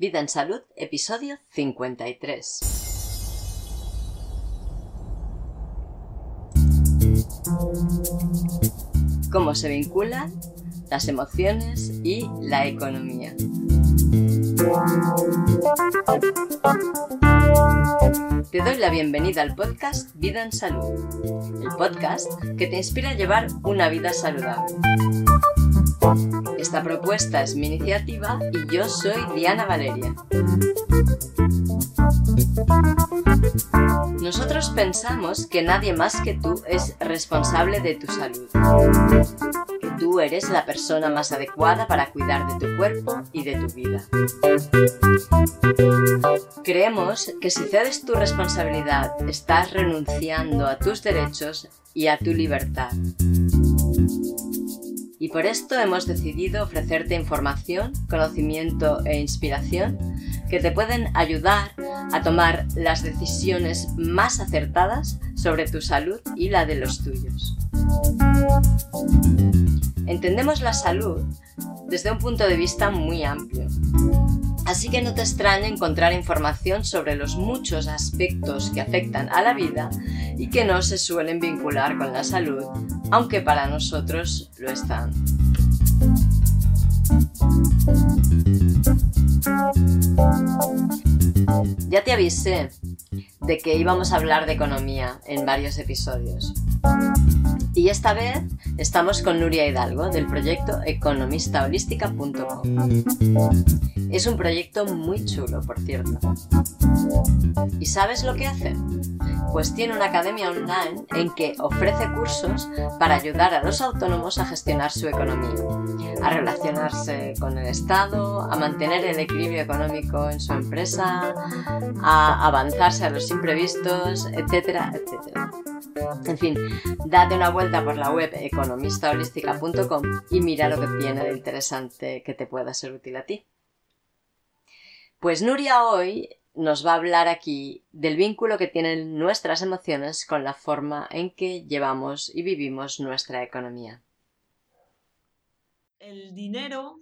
Vida en Salud, episodio 53. Cómo se vinculan las emociones y la economía. Te doy la bienvenida al podcast Vida en Salud, el podcast que te inspira a llevar una vida saludable. Esta propuesta es mi iniciativa y yo soy Diana Valeria. Nosotros pensamos que nadie más que tú es responsable de tu salud. Que tú eres la persona más adecuada para cuidar de tu cuerpo y de tu vida. Creemos que si cedes tu responsabilidad, estás renunciando a tus derechos y a tu libertad. Y por esto hemos decidido ofrecerte información, conocimiento e inspiración que te pueden ayudar a tomar las decisiones más acertadas sobre tu salud y la de los tuyos. Entendemos la salud desde un punto de vista muy amplio. Así que no te extraña encontrar información sobre los muchos aspectos que afectan a la vida y que no se suelen vincular con la salud, aunque para nosotros lo están. Ya te avisé de que íbamos a hablar de economía en varios episodios. Y esta vez estamos con Nuria Hidalgo del proyecto economistaholística.com. Es un proyecto muy chulo, por cierto. ¿Y sabes lo que hace? Pues tiene una academia online en que ofrece cursos para ayudar a los autónomos a gestionar su economía, a relacionarse con el Estado, a mantener el equilibrio económico en su empresa, a avanzarse a los imprevistos, etcétera, etcétera. En fin, date una vuelta por la web economistaholística.com y mira lo que tiene de interesante que te pueda ser útil a ti. Pues Nuria hoy nos va a hablar aquí del vínculo que tienen nuestras emociones con la forma en que llevamos y vivimos nuestra economía. El dinero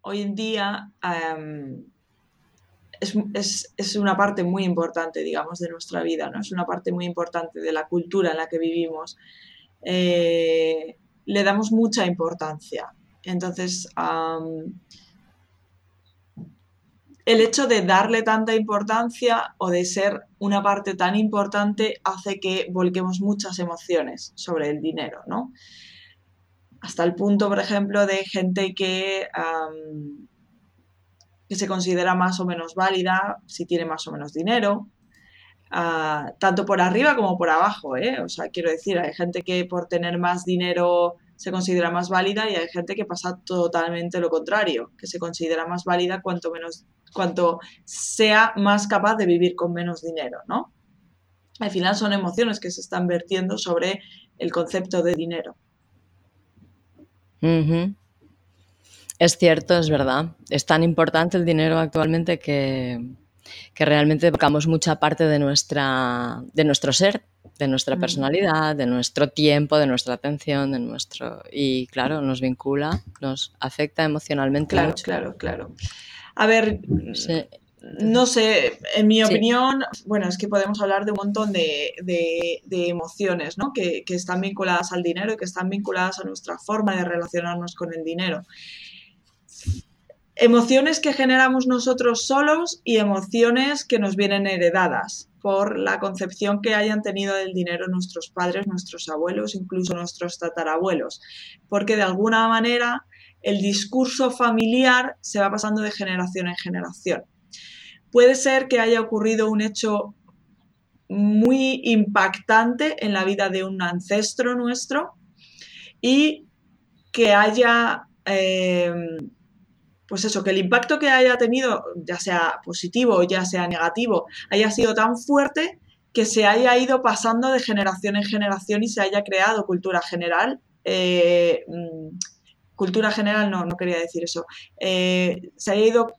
hoy en día em, es, una parte muy importante, digamos, de nuestra vida, ¿no? Es una parte muy importante de la cultura en la que vivimos. Eh, le damos mucha importancia. Entonces, el hecho de darle tanta importancia o de ser una parte tan importante hace que volquemos muchas emociones sobre el dinero, ¿no? Hasta el punto, por ejemplo, de gente que que se considera más o menos válida si tiene más o menos dinero, ah, tanto por arriba como por abajo, ¿eh? O sea, quiero decir, hay gente que por tener más dinero se considera más válida y hay gente que pasa totalmente lo contrario, que se considera más válida cuanto menos cuanto sea más capaz de vivir con menos dinero, ¿no? Al final son emociones que se están vertiendo sobre el concepto de dinero. Es cierto, es verdad. Es tan importante el dinero actualmente que, realmente evocamos mucha parte de, nuestra, de nuestro ser, de nuestra personalidad, de nuestro tiempo, de nuestra atención, de nuestro... Y claro, nos vincula, nos afecta emocionalmente. Claro, claro, claro. A ver, no sé, en mi opinión, bueno, es que podemos hablar de un montón de, emociones, ¿no? Que, que están vinculadas al dinero y que están vinculadas a nuestra forma de relacionarnos con el dinero emociones que generamos nosotros solos y emociones que nos vienen heredadas por la concepción que hayan tenido del dinero nuestros padres, nuestros abuelos, incluso nuestros tatarabuelos. Porque de alguna manera el discurso familiar se va pasando de generación en generación. Puede ser que haya ocurrido un hecho muy impactante en la vida de un ancestro nuestro y que haya eh, pues eso, que el impacto que haya tenido, ya sea positivo o ya sea negativo, haya sido tan fuerte que se haya ido pasando de generación en generación y se haya creado cultura general. Eh, mm, cultura general, no, no quería decir eso. Eh, se haya ido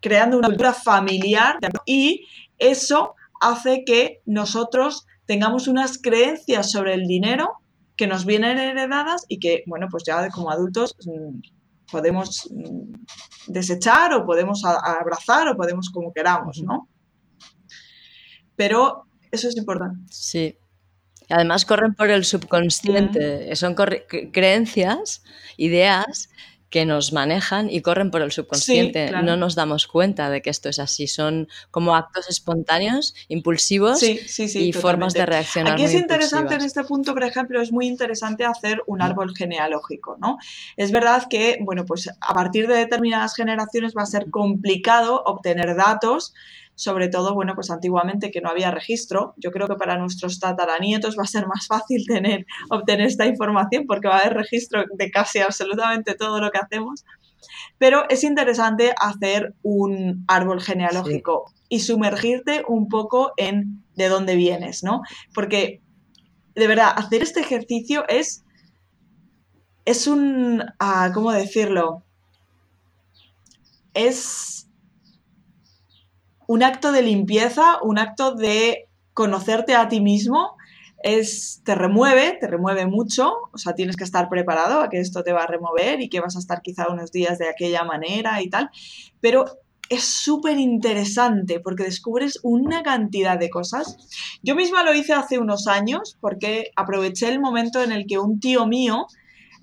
creando una cultura familiar y eso hace que nosotros tengamos unas creencias sobre el dinero que nos vienen heredadas y que, bueno, pues ya como adultos mm, podemos mm, desechar o podemos abrazar o podemos como queramos, ¿no? Pero eso es importante. Sí. Además corren por el subconsciente, son creencias, ideas que nos manejan y corren por el subconsciente. No nos damos cuenta de que esto es así. Son como actos espontáneos, impulsivos y formas de reaccionar. Aquí es interesante en este punto, por ejemplo, es muy interesante hacer un árbol genealógico. ¿no? Es verdad que, bueno, pues a partir de determinadas generaciones va a ser complicado obtener datos sobre todo, bueno, pues antiguamente que no había registro. Yo creo que para nuestros tataranietos va a ser más fácil tener, obtener esta información porque va a haber registro de casi absolutamente todo lo que hacemos. Pero es interesante hacer un árbol genealógico y sumergirte un poco en de dónde vienes, ¿no? Porque, de verdad, hacer este ejercicio es, es un, ah, ¿cómo decirlo? Es un acto de limpieza, un acto de conocerte a ti mismo, es, te remueve, te remueve mucho, o sea, tienes que estar preparado a que esto te va a remover y que vas a estar quizá unos días de aquella manera y tal, pero es súper interesante porque descubres una cantidad de cosas. Yo misma lo hice hace unos años porque aproveché el momento en el que un tío mío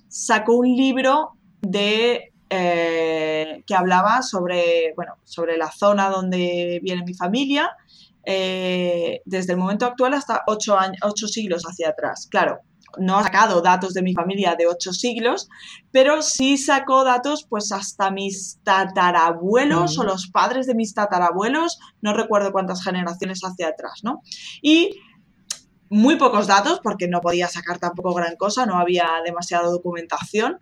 sacó un libro de eh, que hablaba sobre, bueno, sobre la zona donde viene mi familia, eh, desde el momento actual hasta ocho, años, ocho siglos hacia atrás. Claro, no ha sacado datos de mi familia de ocho siglos, pero sí sacó datos pues hasta mis tatarabuelos o los padres de mis tatarabuelos, no recuerdo cuántas generaciones hacia atrás, ¿no? Y muy pocos datos porque no podía sacar tampoco gran cosa, no había demasiada documentación,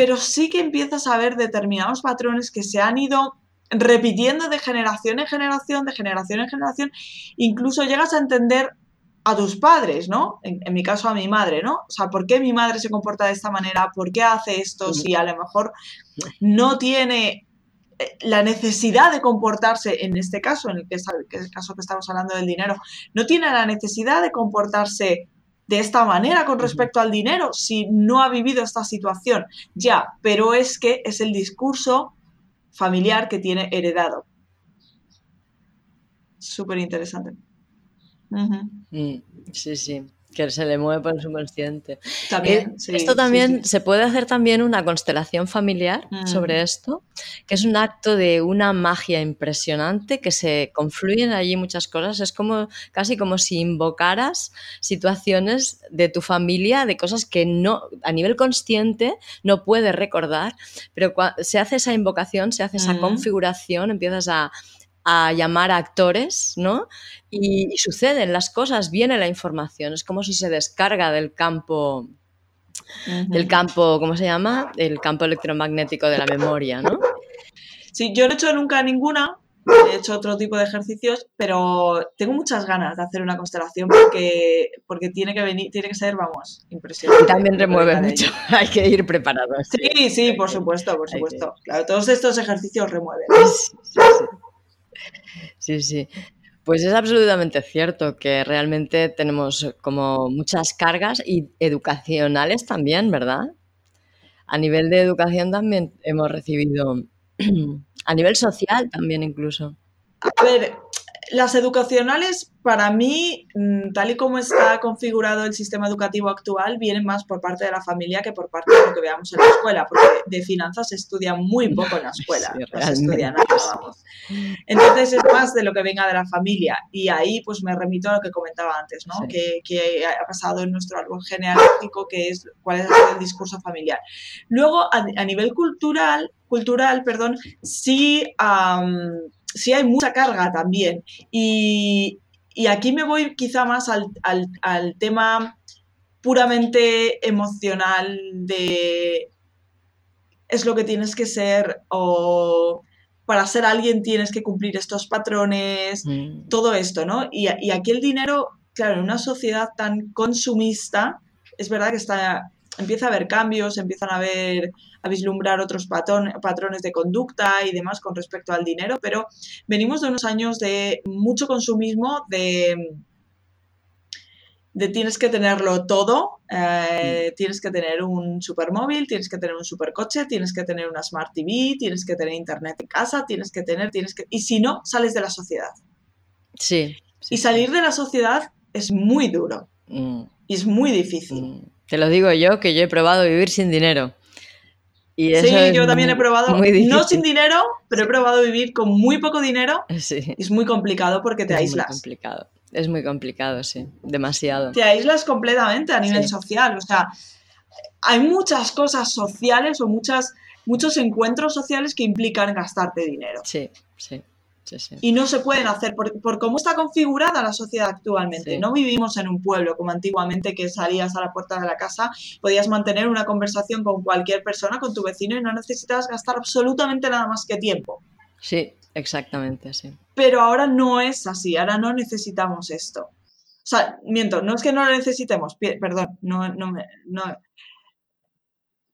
pero sí que empiezas a ver determinados patrones que se han ido repitiendo de generación en generación, de generación en generación, incluso llegas a entender a tus padres, ¿no? En, mi caso a mi madre, ¿no? O sea, ¿por qué mi madre se comporta de esta manera? ¿Por qué hace esto? Si a lo mejor no tiene eh, la necesidad de comportarse, en este caso, en el, que el caso que estamos hablando del dinero, no tiene la necesidad de comportarse de esta manera con respecto al dinero si no ha vivido esta situación. Ya, pero es que es el discurso familiar que tiene heredado. Súper interesante. Mm, sí, sí que se le mueve por el subconsciente. También, eh, esto también se puede hacer también una constelación familiar mm. sobre esto, que es un acto de una magia impresionante que se confluyen allí muchas cosas. Es como casi como si invocaras situaciones de tu familia, de cosas que no a nivel consciente no puedes recordar, pero se hace esa invocación, se hace esa mm. configuración, empiezas a a llamar a actores, ¿no? Y, suceden las cosas, viene la información, es como si se descarga del campo, del campo, ¿cómo se llama? El campo electromagnético de la memoria, ¿no? Sí, yo no he hecho nunca ninguna, he hecho otro tipo de ejercicios, pero tengo muchas ganas de hacer una constelación porque, porque tiene que venir, tiene que ser, vamos, impresionante. Y también remueve mucho, hay que ir preparados. Sí, sí, por supuesto, por supuesto. Claro, todos estos ejercicios remueven. Sí, sí, Sí, sí. Pues es absolutamente cierto que realmente tenemos como muchas cargas y educacionales también, ¿verdad? A nivel de educación también hemos recibido, a nivel social también incluso. A ver, las educacionales, para mí, mm, tal y como está configurado el sistema educativo actual, vienen más por parte de la familia que por parte de lo que veamos en la escuela, porque de finanzas se estudia muy poco en la escuela, no se estudia nada, vamos. Entonces es más de lo que venga de la familia y ahí pues me remito a lo que comentaba antes, ¿no? Que, ha pasado en nuestro árbol genealógico, que es cuál es el discurso familiar. Luego, a, nivel cultural, cultural, perdón, sí sí hay mucha carga también. Y, aquí me voy quizá más al, tema puramente emocional de es lo que tienes que ser o para ser alguien tienes que cumplir estos patrones, mm. todo esto, ¿no? Y, y, aquí el dinero, claro, en una sociedad tan consumista, es verdad que está empieza a haber cambios, empiezan a ver a vislumbrar otros patrones de conducta y demás con respecto al dinero, pero venimos de unos años de mucho consumismo, de de tienes que tenerlo todo, eh, tienes que tener un supermóvil, tienes que tener un supercoche, tienes que tener una Smart TV, tienes que tener internet en casa, tienes que tener, tienes que... Y si no, sales de la sociedad. Sí. y salir de la sociedad es muy duro. Mm, Y es muy difícil. mm. Te lo digo yo, que yo he probado vivir sin dinero. Y eso Sí, es yo también he probado, no sin dinero, pero he probado vivir con muy poco dinero. Sí, y Es muy complicado porque te es muy aíslas. complicado. Es muy complicado, sí. Demasiado. Te aíslas completamente a nivel Sí. social. O sea, hay muchas cosas sociales o muchas, muchos encuentros sociales que implican gastarte dinero. Sí, sí, sí, sí. Y no se pueden hacer por, por cómo está configurada la sociedad actualmente. Sí. No vivimos en un pueblo como antiguamente que salías a la puerta de la casa, podías mantener una conversación con cualquier persona, con tu vecino y no necesitabas gastar absolutamente nada más que tiempo. Sí, exactamente, sí. Pero ahora no es así, ahora no necesitamos esto. O sea, miento, no es que no lo necesitemos, perdón, no, no, me- no,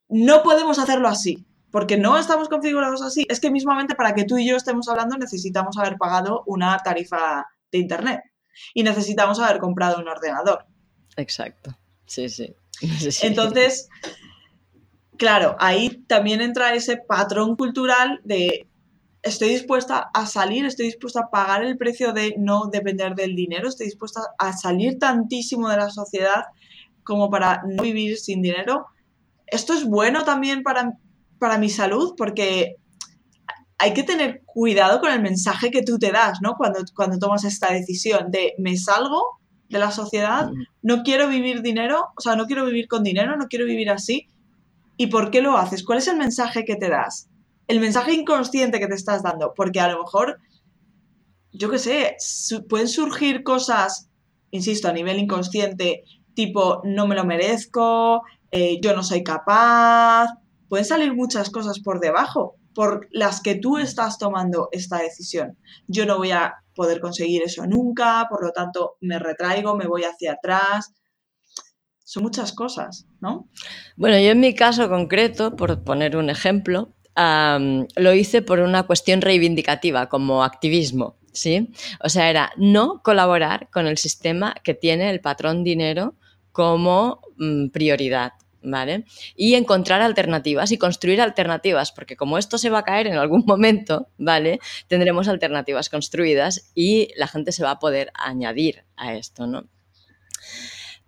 no podemos hacerlo así, porque no estamos configurados así. Es que mismamente para que tú y yo estemos hablando necesitamos haber pagado una tarifa de Internet y necesitamos haber comprado un ordenador. Exacto. Sí, sí. Entonces, claro, ahí también entra ese patrón cultural de estoy dispuesta a salir, estoy dispuesta a pagar el precio de no depender del dinero, estoy dispuesta a salir tantísimo de la sociedad como para no vivir sin dinero. Esto es bueno también para, para mi salud porque hay que tener cuidado con el mensaje que tú te das, ¿no? Cuando, cuando tomas esta decisión de me salgo de la sociedad, no quiero vivir dinero, o sea, no quiero vivir con dinero, no quiero vivir así. ¿Y por qué lo haces? ¿Cuál es el mensaje que te das? El mensaje inconsciente que te estás dando, porque a lo mejor, yo qué sé, su- pueden surgir cosas, insisto, a nivel inconsciente, tipo, no me lo merezco, eh, yo no soy capaz, pueden salir muchas cosas por debajo, por las que tú estás tomando esta decisión. Yo no voy a poder conseguir eso nunca, por lo tanto me retraigo, me voy hacia atrás. Son muchas cosas, ¿no? Bueno, yo en mi caso concreto, por poner un ejemplo, lo hice por una cuestión reivindicativa, como activismo, ¿sí? O sea, era no colaborar con el sistema que tiene el patrón dinero como mm, prioridad, ¿vale? Y encontrar alternativas y construir alternativas, porque como esto se va a caer en algún momento, ¿vale? Tendremos alternativas construidas y la gente se va a poder añadir a esto, ¿no?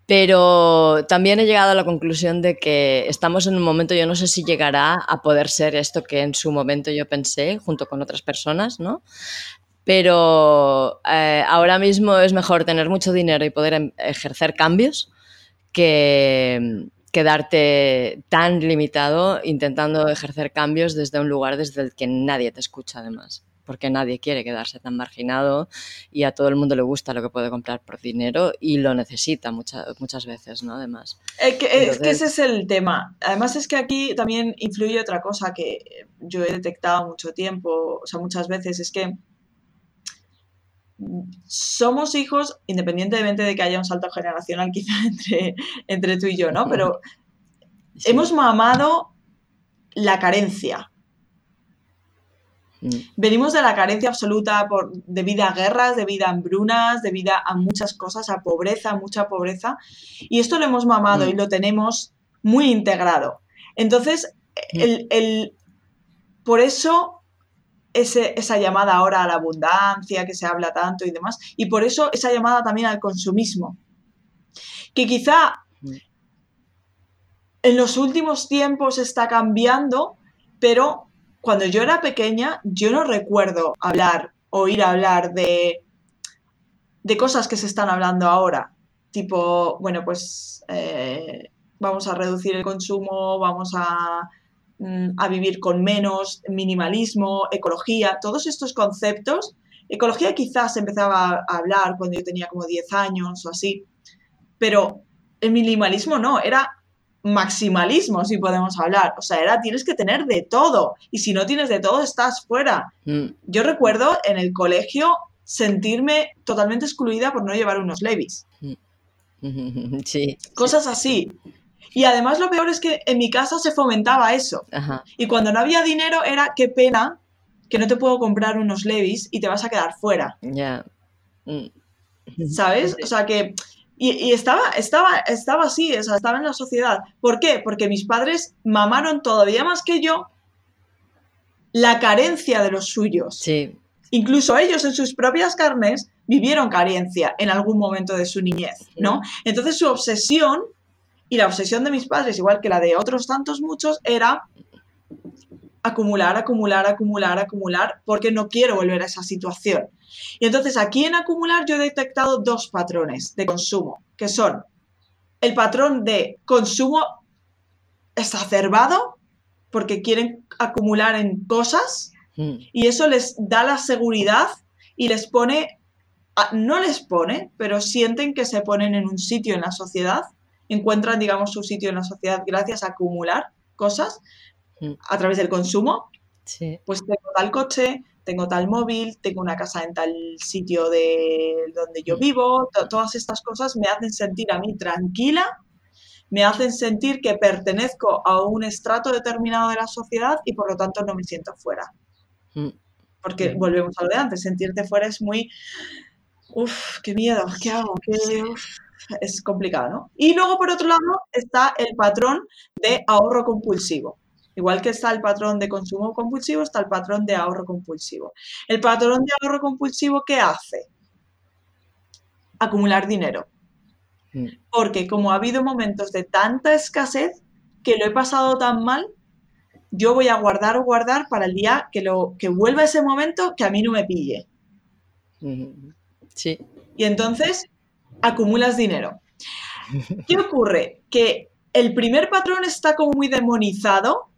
Pero también he llegado a la conclusión de que estamos en un momento, yo no sé si llegará a poder ser esto que en su momento yo pensé, junto con otras personas, ¿no? Pero eh, ahora mismo es mejor tener mucho dinero y poder em- ejercer cambios que quedarte tan limitado intentando ejercer cambios desde un lugar desde el que nadie te escucha además porque nadie quiere quedarse tan marginado y a todo el mundo le gusta lo que puede comprar por dinero y lo necesita mucha- muchas veces, ¿no? Además. Es que, es que Entonces- ese es el tema. Además es que aquí también influye otra cosa que yo he detectado mucho tiempo, o sea, muchas veces, es que somos hijos, independientemente de que haya un salto generacional quizá entre, entre tú y yo, ¿no? Pero Sí. hemos mamado la carencia. Mm, Venimos de la carencia absoluta por, debido a guerras, debido a hambrunas, debido a muchas cosas, a pobreza, mucha pobreza. Y esto lo hemos mamado Mm. y lo tenemos muy integrado. Entonces, Mm. el, el- por eso esa llamada ahora a la abundancia que se habla tanto y demás, y por eso esa llamada también al consumismo. Que quizá en los últimos tiempos está cambiando, pero cuando yo era pequeña, yo no recuerdo hablar, oír hablar de, de cosas que se están hablando ahora. Tipo, bueno, pues eh, vamos a reducir el consumo, vamos a, a vivir con menos, minimalismo, ecología, todos estos conceptos. Ecología quizás empezaba a hablar cuando yo tenía como 10 años o así, pero el minimalismo no, era maximalismo, si podemos hablar. O sea, era tienes que tener de todo. Y si no tienes de todo, estás fuera. mm, Yo recuerdo en el colegio sentirme totalmente excluida por no llevar unos levis. mm, Sí. Cosas así. Y además lo peor es que en mi casa se fomentaba eso. Ajá. Y cuando no había dinero era qué pena que no te puedo comprar unos levis y te vas a quedar fuera. Ya. Mm. ¿Sabes? O sea que Y, estaba, estaba, estaba así, o sea, estaba en la sociedad. ¿Por qué? Porque mis padres mamaron todavía más que yo la carencia de los suyos. Sí. Incluso ellos en sus propias carnes vivieron carencia en algún momento de su niñez, ¿no? Entonces su obsesión y la obsesión de mis padres, igual que la de otros tantos muchos, era acumular, acumular, acumular, acumular, porque no quiero volver a esa situación. Y entonces aquí en acumular yo he detectado dos patrones de consumo, que son el patrón de consumo exacerbado, porque quieren acumular en cosas, mm. y eso les da la seguridad y les pone, no les pone, pero sienten que se ponen en un sitio en la sociedad, encuentran, digamos, su sitio en la sociedad gracias a acumular cosas mm. a través del consumo. Pues tengo tal coche, tengo tal móvil, tengo una casa en tal sitio de donde yo mm. vivo, todas estas cosas me hacen sentir a mí tranquila, me hacen sentir que pertenezco a un estrato determinado de la sociedad y por lo tanto no me siento fuera. Mm. Porque volvemos a lo de antes, sentirte fuera es muy, uff, qué miedo, ¿qué hago? Es complicado, ¿no? Y luego, por otro lado, está el patrón de ahorro compulsivo. Igual que está el patrón de consumo compulsivo, está el patrón de ahorro compulsivo. El patrón de ahorro compulsivo, ¿qué hace? Acumular dinero. Mm. Porque como ha habido momentos de tanta escasez que lo he pasado tan mal, yo voy a guardar o guardar para el día que, lo, que vuelva ese momento que a mí no me pille. Sí. Y entonces acumulas dinero. ¿Qué ocurre? Que el primer patrón está como muy demonizado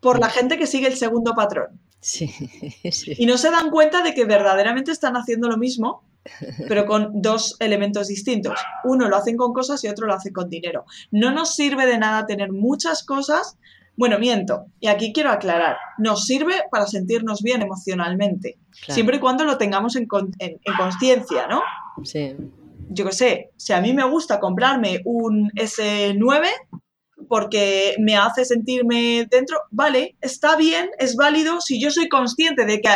por la gente que sigue el segundo patrón. Sí, Y no se dan cuenta de que verdaderamente están haciendo lo mismo, pero con dos elementos distintos. Uno lo hacen con cosas y otro lo hacen con dinero. No nos sirve de nada tener muchas cosas. Bueno, miento. Y aquí quiero aclarar. Nos sirve para sentirnos bien emocionalmente. Siempre y cuando lo tengamos en, en conciencia, ¿no? Sí. Yo qué sé, si a mí me gusta comprarme un S9, porque me hace sentirme dentro, vale, está bien, es válido si yo soy consciente de que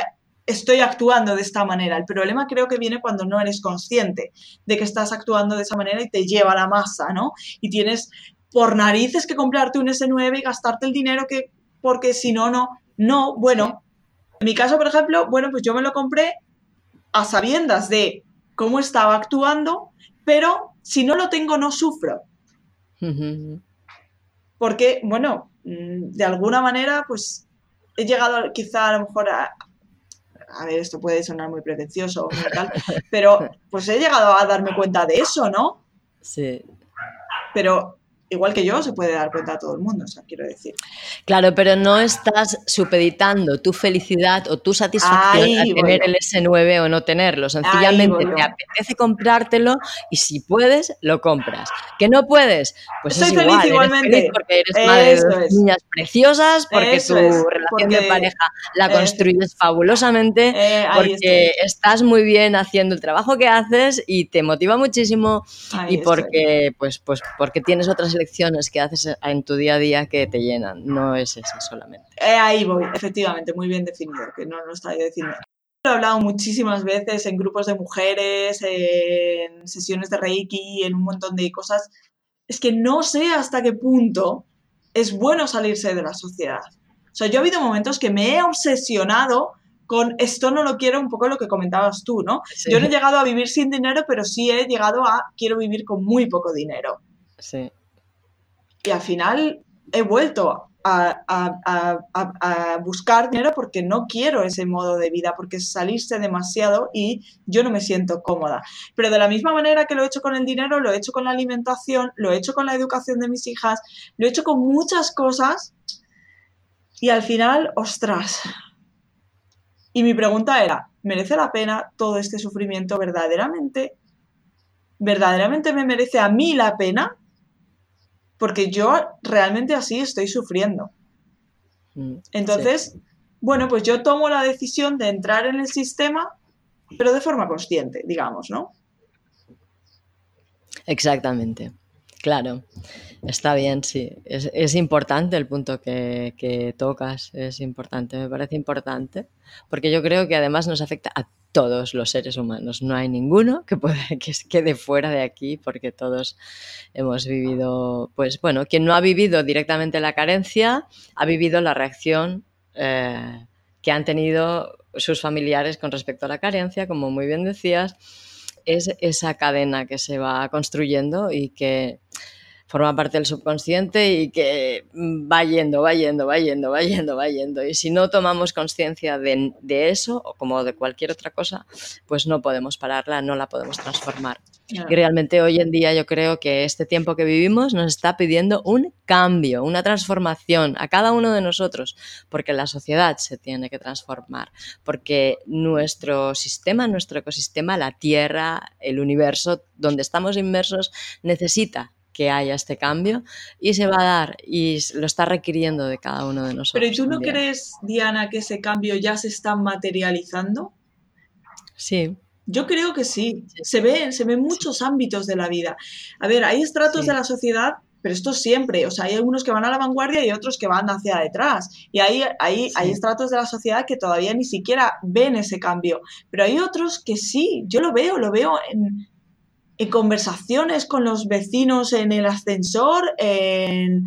estoy actuando de esta manera. El problema creo que viene cuando no eres consciente de que estás actuando de esa manera y te lleva la masa, ¿no? Y tienes por narices que comprarte un S9 y gastarte el dinero que, porque si no, no, no, bueno, en mi caso, por ejemplo, bueno, pues yo me lo compré a sabiendas de cómo estaba actuando, pero si no lo tengo, no sufro porque, bueno, mm, de alguna manera, pues he llegado quizá a lo mejor a, a ver, esto puede sonar muy pretencioso, tal, pero pues he llegado a darme cuenta de eso, ¿no? Sí. Pero igual que yo, se puede dar cuenta a todo el mundo, o sea, quiero decir. Claro, pero no estás supeditando tu felicidad o tu satisfacción a tener el S9 o no tenerlo. Sencillamente te apetece comprártelo y si puedes, lo compras. ¿Que no puedes? Pues es igual, igualmente. porque eres madre de niñas preciosas, porque tu relación de pareja la construyes fabulosamente, eh, porque estás muy bien haciendo el trabajo que haces y te motiva muchísimo y porque, pues, pues, porque tienes otras elecciones que haces en tu día a día que te llenan, no es eso solamente. Eh, ahí voy, efectivamente, muy bien definido, que no lo estaba diciendo. Lo he hablado muchísimas veces en grupos de mujeres, en sesiones de Reiki, en un montón de cosas. Es que no sé hasta qué punto es bueno salirse de la sociedad. O sea, yo he habido momentos que me he obsesionado con esto no lo quiero, un poco lo que comentabas tú, ¿no? Yo no he llegado a vivir sin dinero, pero sí he llegado a quiero vivir con muy poco dinero. Sí. Y al final he vuelto a, buscar dinero porque no quiero ese modo de vida, porque es salirse demasiado y yo no me siento cómoda. Pero de la misma manera que lo he hecho con el dinero, lo he hecho con la alimentación, lo he hecho con la educación de mis hijas, lo he hecho con muchas cosas y al final, ostras. Y mi pregunta era, ¿merece la pena todo este sufrimiento verdaderamente? ¿Verdaderamente me merece a mí la pena? Porque yo realmente así estoy sufriendo. Mm, Entonces, bueno, pues yo tomo la decisión de entrar en el sistema, pero de forma consciente, digamos, ¿no? Exactamente. Claro, está bien, sí. Es, importante el punto que, tocas, es importante, me parece importante, porque yo creo que además nos afecta a todos los seres humanos. No hay ninguno que, puede, que quede fuera de aquí, porque todos hemos vivido, pues bueno, quien no ha vivido directamente la carencia, ha vivido la reacción eh, que han tenido sus familiares con respecto a la carencia, como muy bien decías es esa cadena que se va construyendo y que forma parte del subconsciente y que va yendo, va yendo, va yendo, va yendo, va yendo. Y si no tomamos conciencia de, de, eso, o como de cualquier otra cosa, pues no podemos pararla, no la podemos transformar. Y realmente hoy en día yo creo que este tiempo que vivimos nos está pidiendo un cambio, una transformación a cada uno de nosotros, porque la sociedad se tiene que transformar, porque nuestro sistema, nuestro ecosistema, la Tierra, el universo donde estamos inmersos, necesita que haya este cambio y se va a dar y lo está requiriendo de cada uno de nosotros. Pero ¿y tú no crees, Diana, que ese cambio ya se está materializando? Sí. Yo creo que sí. Se ve, se ve en muchos ámbitos de la vida. A ver, hay estratos de la sociedad pero esto siempre, o sea, hay algunos que van a la vanguardia y otros que van hacia detrás. Y hay, hay, hay estratos de la sociedad que todavía ni siquiera ven ese cambio, pero hay otros que sí, yo lo veo, lo veo en, en conversaciones con los vecinos en el ascensor, en,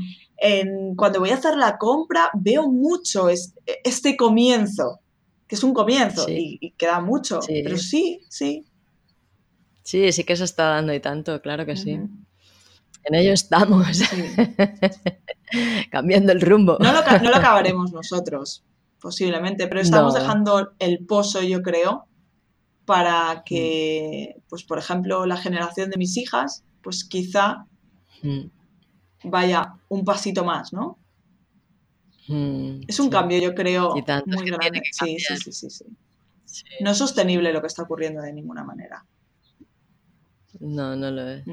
cuando voy a hacer la compra, veo mucho este, comienzo, que es un comienzo y, queda mucho, pero sí, sí. Sí, sí que se está dando y tanto, claro que sí. En ello estamos, cambiando el rumbo. No lo, acabaremos nosotros, posiblemente, pero estamos dejando el pozo, yo creo, para mm. que, pues por ejemplo, la generación de mis hijas, pues quizá mm. vaya un pasito más, ¿no? Mm, es un cambio, yo creo, muy grande. Sí, sí, sí, sí, No es sostenible lo que está ocurriendo de ninguna manera. No, no lo es.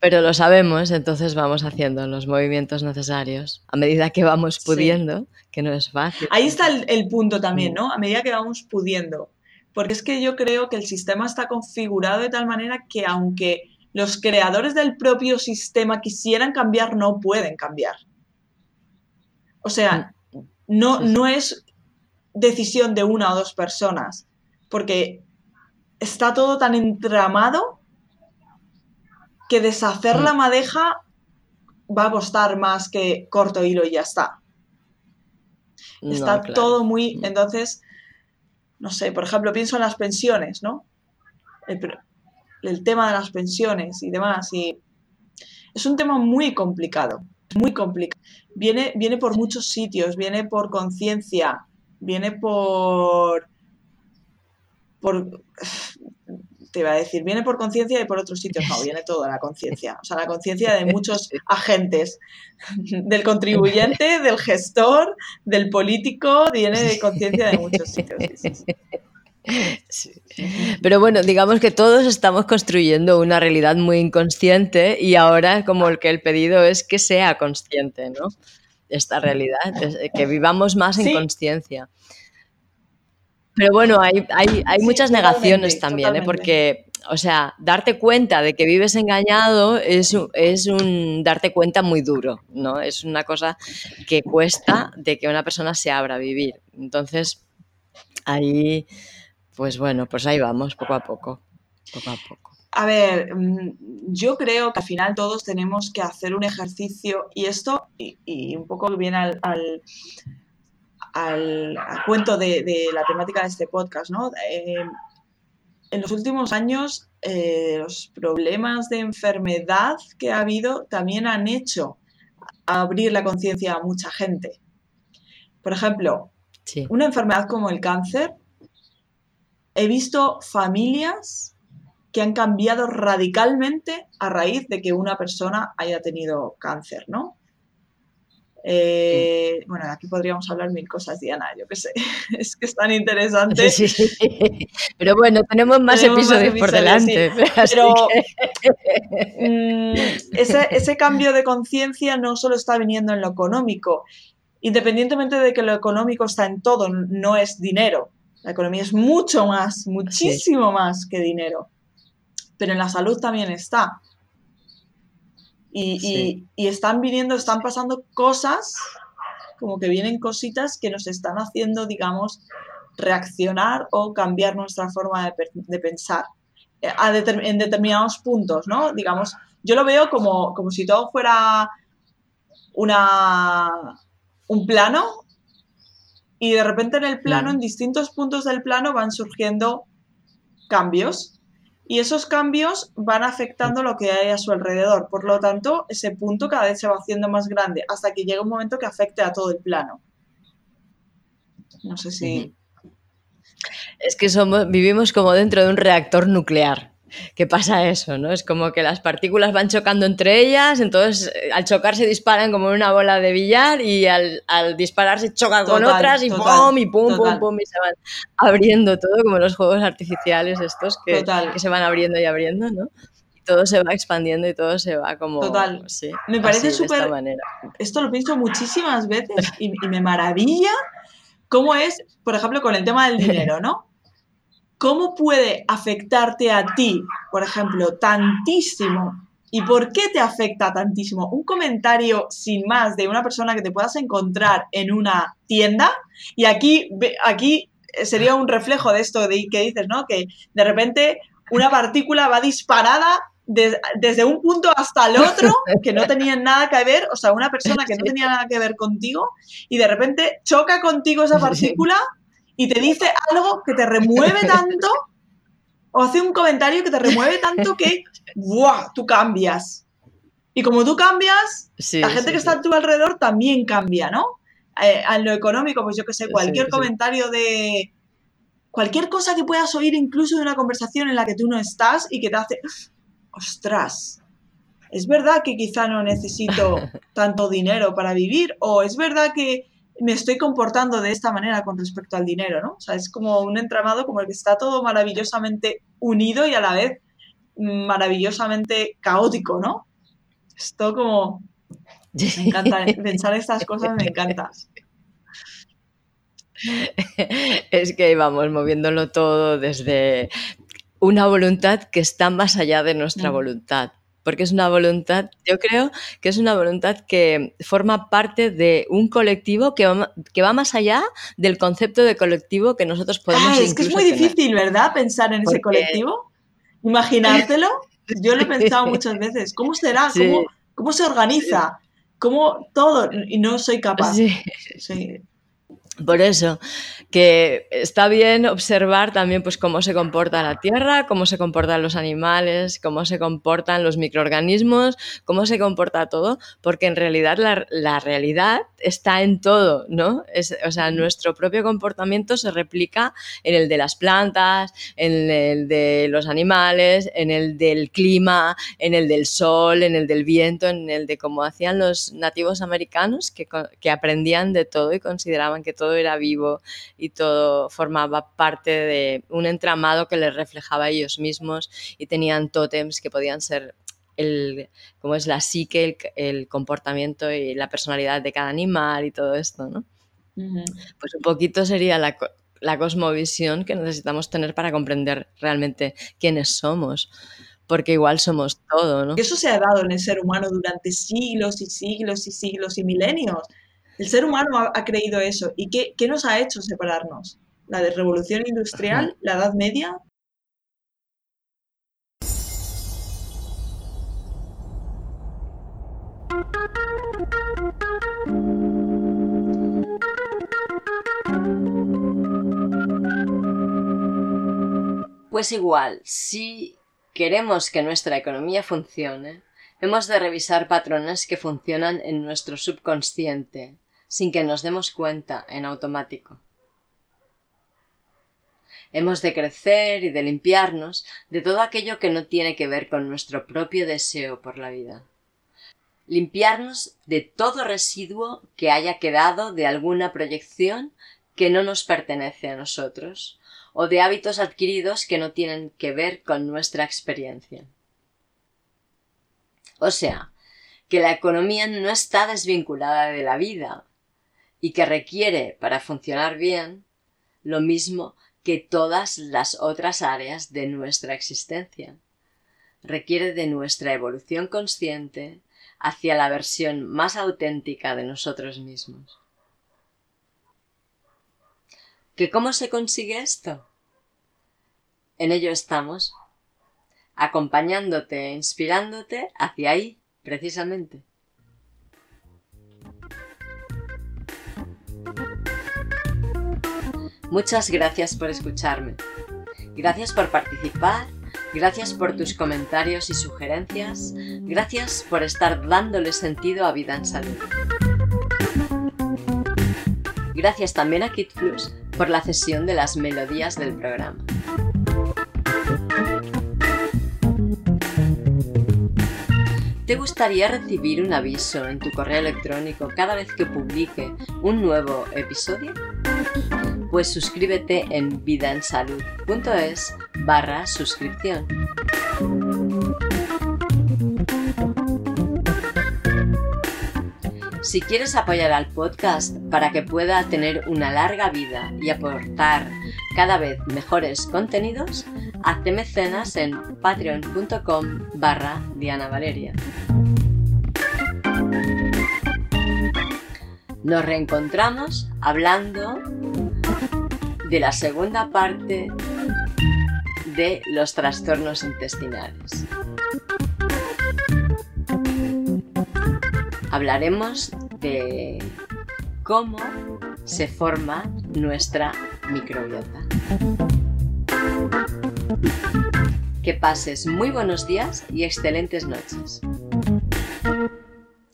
Pero lo sabemos, entonces vamos haciendo los movimientos necesarios a medida que vamos pudiendo, que no es fácil. Ahí está el, punto también, ¿no? A medida que vamos pudiendo porque es que yo creo que el sistema está configurado de tal manera que aunque los creadores del propio sistema quisieran cambiar, no pueden cambiar. O sea, no, no es decisión de una o dos personas, porque está todo tan entramado que deshacer la mm. madeja va a costar más que corto hilo y ya está. Está todo muy... Mm. Entonces, no sé, por ejemplo, pienso en las pensiones, ¿no? El, tema de las pensiones y demás. Y es un tema muy complicado, muy complicado. Viene, viene por muchos sitios, viene por conciencia, viene por, por te iba a decir, viene por conciencia y por otros sitios. No, viene toda la conciencia. O sea, la conciencia de muchos agentes. Del contribuyente, del gestor, del político, viene de conciencia de muchos sitios. Pero bueno, digamos que todos estamos construyendo una realidad muy inconsciente y ahora como el que el pedido es que sea consciente, ¿no? Esta realidad, que vivamos más en conciencia. Pero bueno, hay, hay, muchas negaciones también, ¿eh? porque, o sea, darte cuenta de que vives engañado es, es un darte cuenta muy duro, ¿no? Es una cosa que cuesta de que una persona se abra a vivir. Entonces, ahí, pues bueno, pues ahí vamos, poco a poco, poco a poco. A ver, mm, yo creo que al final todos tenemos que hacer un ejercicio y esto, y, un poco viene al al, cuento de, la temática de este podcast, ¿no? Eh, en los últimos años, eh, los problemas de enfermedad que ha habido también han hecho abrir la conciencia a mucha gente. Por ejemplo, una enfermedad como el cáncer, he visto familias que han cambiado radicalmente a raíz de que una persona haya tenido cáncer, ¿no? Eh, bueno, aquí podríamos hablar mil cosas, Diana, yo qué sé, es que es tan interesante. Sí, sí, Pero bueno, tenemos más, episodios, por delante. Pero mm, ese, ese cambio de conciencia no solo está viniendo en lo económico, independientemente de que lo económico está en todo, no es dinero. La economía es mucho más, muchísimo más que dinero. Pero en la salud también está. Y, y, están viniendo, están pasando cosas, como que vienen cositas que nos están haciendo, digamos, reaccionar o cambiar nuestra forma de, de pensar eh, en determinados puntos, ¿no? Digamos, yo lo veo como, como si todo fuera una, un plano y de repente en el plano, en distintos puntos del plano van surgiendo cambios y esos cambios van afectando lo que hay a su alrededor. Por lo tanto, ese punto cada vez se va haciendo más grande hasta que llega un momento que afecte a todo el plano. No sé si... Es que somos, vivimos como dentro de un reactor nuclear que pasa eso, ¿no? Es como que las partículas van chocando entre ellas, entonces eh, al chocar se disparan como en una bola de billar y al, al disparar se chocan con otras y pum, y pum, pum, pum, y se van abriendo todo, como los juegos artificiales estos que, que se van abriendo y abriendo, ¿no? Todo se va expandiendo y todo se va como... Total. Sí, me parece súper... Esto lo pienso muchísimas veces y, y me maravilla cómo es, por ejemplo, con el tema del dinero, ¿no? ¿Cómo puede afectarte a ti, por ejemplo, tantísimo? ¿Y por qué te afecta tantísimo? Un comentario sin más de una persona que te puedas encontrar en una tienda. Y aquí, aquí sería un reflejo de esto de, que dices, ¿no? Que de repente una partícula va disparada desde un punto hasta el otro, que no tenían nada que ver, o sea, una persona que no tenía nada que ver contigo, y de repente choca contigo esa partícula y te dice algo que te remueve tanto o hace un comentario que te remueve tanto que ¡buah! tú cambias. Y como tú cambias, la gente que está a tu alrededor también cambia, ¿no? Eh, en lo económico, pues yo que sé, cualquier comentario de cualquier cosa que puedas oír incluso de una conversación en la que tú no estás y que te hace, ostras, es verdad que quizá no necesito tanto dinero para vivir o es verdad que me estoy comportando de esta manera con respecto al dinero, ¿no? O sea, es como un entramado como el que está todo maravillosamente unido y a la vez maravillosamente caótico, ¿no? Esto como... Me encanta pensar estas cosas, me encanta. Es que vamos moviéndolo todo desde una voluntad que está más allá de nuestra mm. voluntad porque es una voluntad, yo creo que es una voluntad que forma parte de un colectivo que va, que va más allá del concepto de colectivo que nosotros podemos ah, Es que es muy difícil, ¿verdad? Pensar en ese colectivo. Imaginártelo. Yo lo he pensado muchas veces. ¿Cómo será? ¿Cómo, se organiza? ¿Cómo todo? Y no soy capaz. Sí. Por eso, que está bien observar también pues, cómo se comporta la tierra, cómo se comportan los animales, cómo se comportan los microorganismos, cómo se comporta todo, porque en realidad la, realidad está en todo, ¿no? Es, o sea, nuestro propio comportamiento se replica en el de las plantas, en el de los animales, en el del clima, en el del sol, en el del viento, en el de cómo hacían los nativos americanos, que, que aprendían de todo y consideraban que todo todo era vivo y todo formaba parte de un entramado que les reflejaba a ellos mismos y tenían tótems que podían ser el, como es la psique, el, comportamiento y la personalidad de cada animal y todo esto, ¿no? Pues un poquito sería la, la cosmovisión que necesitamos tener para comprender realmente quiénes somos porque igual somos todo, ¿no? Eso se ha dado en el ser humano durante siglos y siglos y siglos y milenios. El ser humano ha, creído eso. ¿Y qué, nos ha hecho separarnos? ¿La de revolución industrial? ¿La Edad Media? Pues igual, si queremos que nuestra economía funcione, hemos de revisar patrones que funcionan en nuestro subconsciente, sin que nos demos cuenta en automático. Hemos de crecer y de limpiarnos de todo aquello que no tiene que ver con nuestro propio deseo por la vida. Limpiarnos de todo residuo que haya quedado de alguna proyección que no nos pertenece a nosotros, o de hábitos adquiridos que no tienen que ver con nuestra experiencia. O sea, que la economía no está desvinculada de la vida, y que requiere para funcionar bien lo mismo que todas las otras áreas de nuestra existencia. Requiere de nuestra evolución consciente, hacia la versión más auténtica de nosotros mismos. ¿Que cómo se consigue esto? En ello estamos, acompañándote e inspirándote hacia ahí, precisamente. Muchas gracias por escucharme. Gracias por participar, gracias por tus comentarios y sugerencias, gracias por estar dándole sentido a Vida en Salud. Gracias también a KitFlux por la cesión de las melodías del programa. ¿Te gustaría recibir un aviso en tu correo electrónico cada vez que publique un nuevo episodio? Pues suscríbete en vidaensalud.es barra suscripción. Si quieres apoyar al podcast para que pueda tener una larga vida y aportar cada vez mejores contenidos, hazte mecenas en patreon.com barra Diana Valeria. Nos reencontramos hablando de la segunda parte de los trastornos intestinales. hablaremos de cómo se forma nuestra microbiota. Que pases muy buenos días y excelentes noches.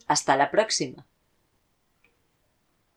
Hasta la próxima.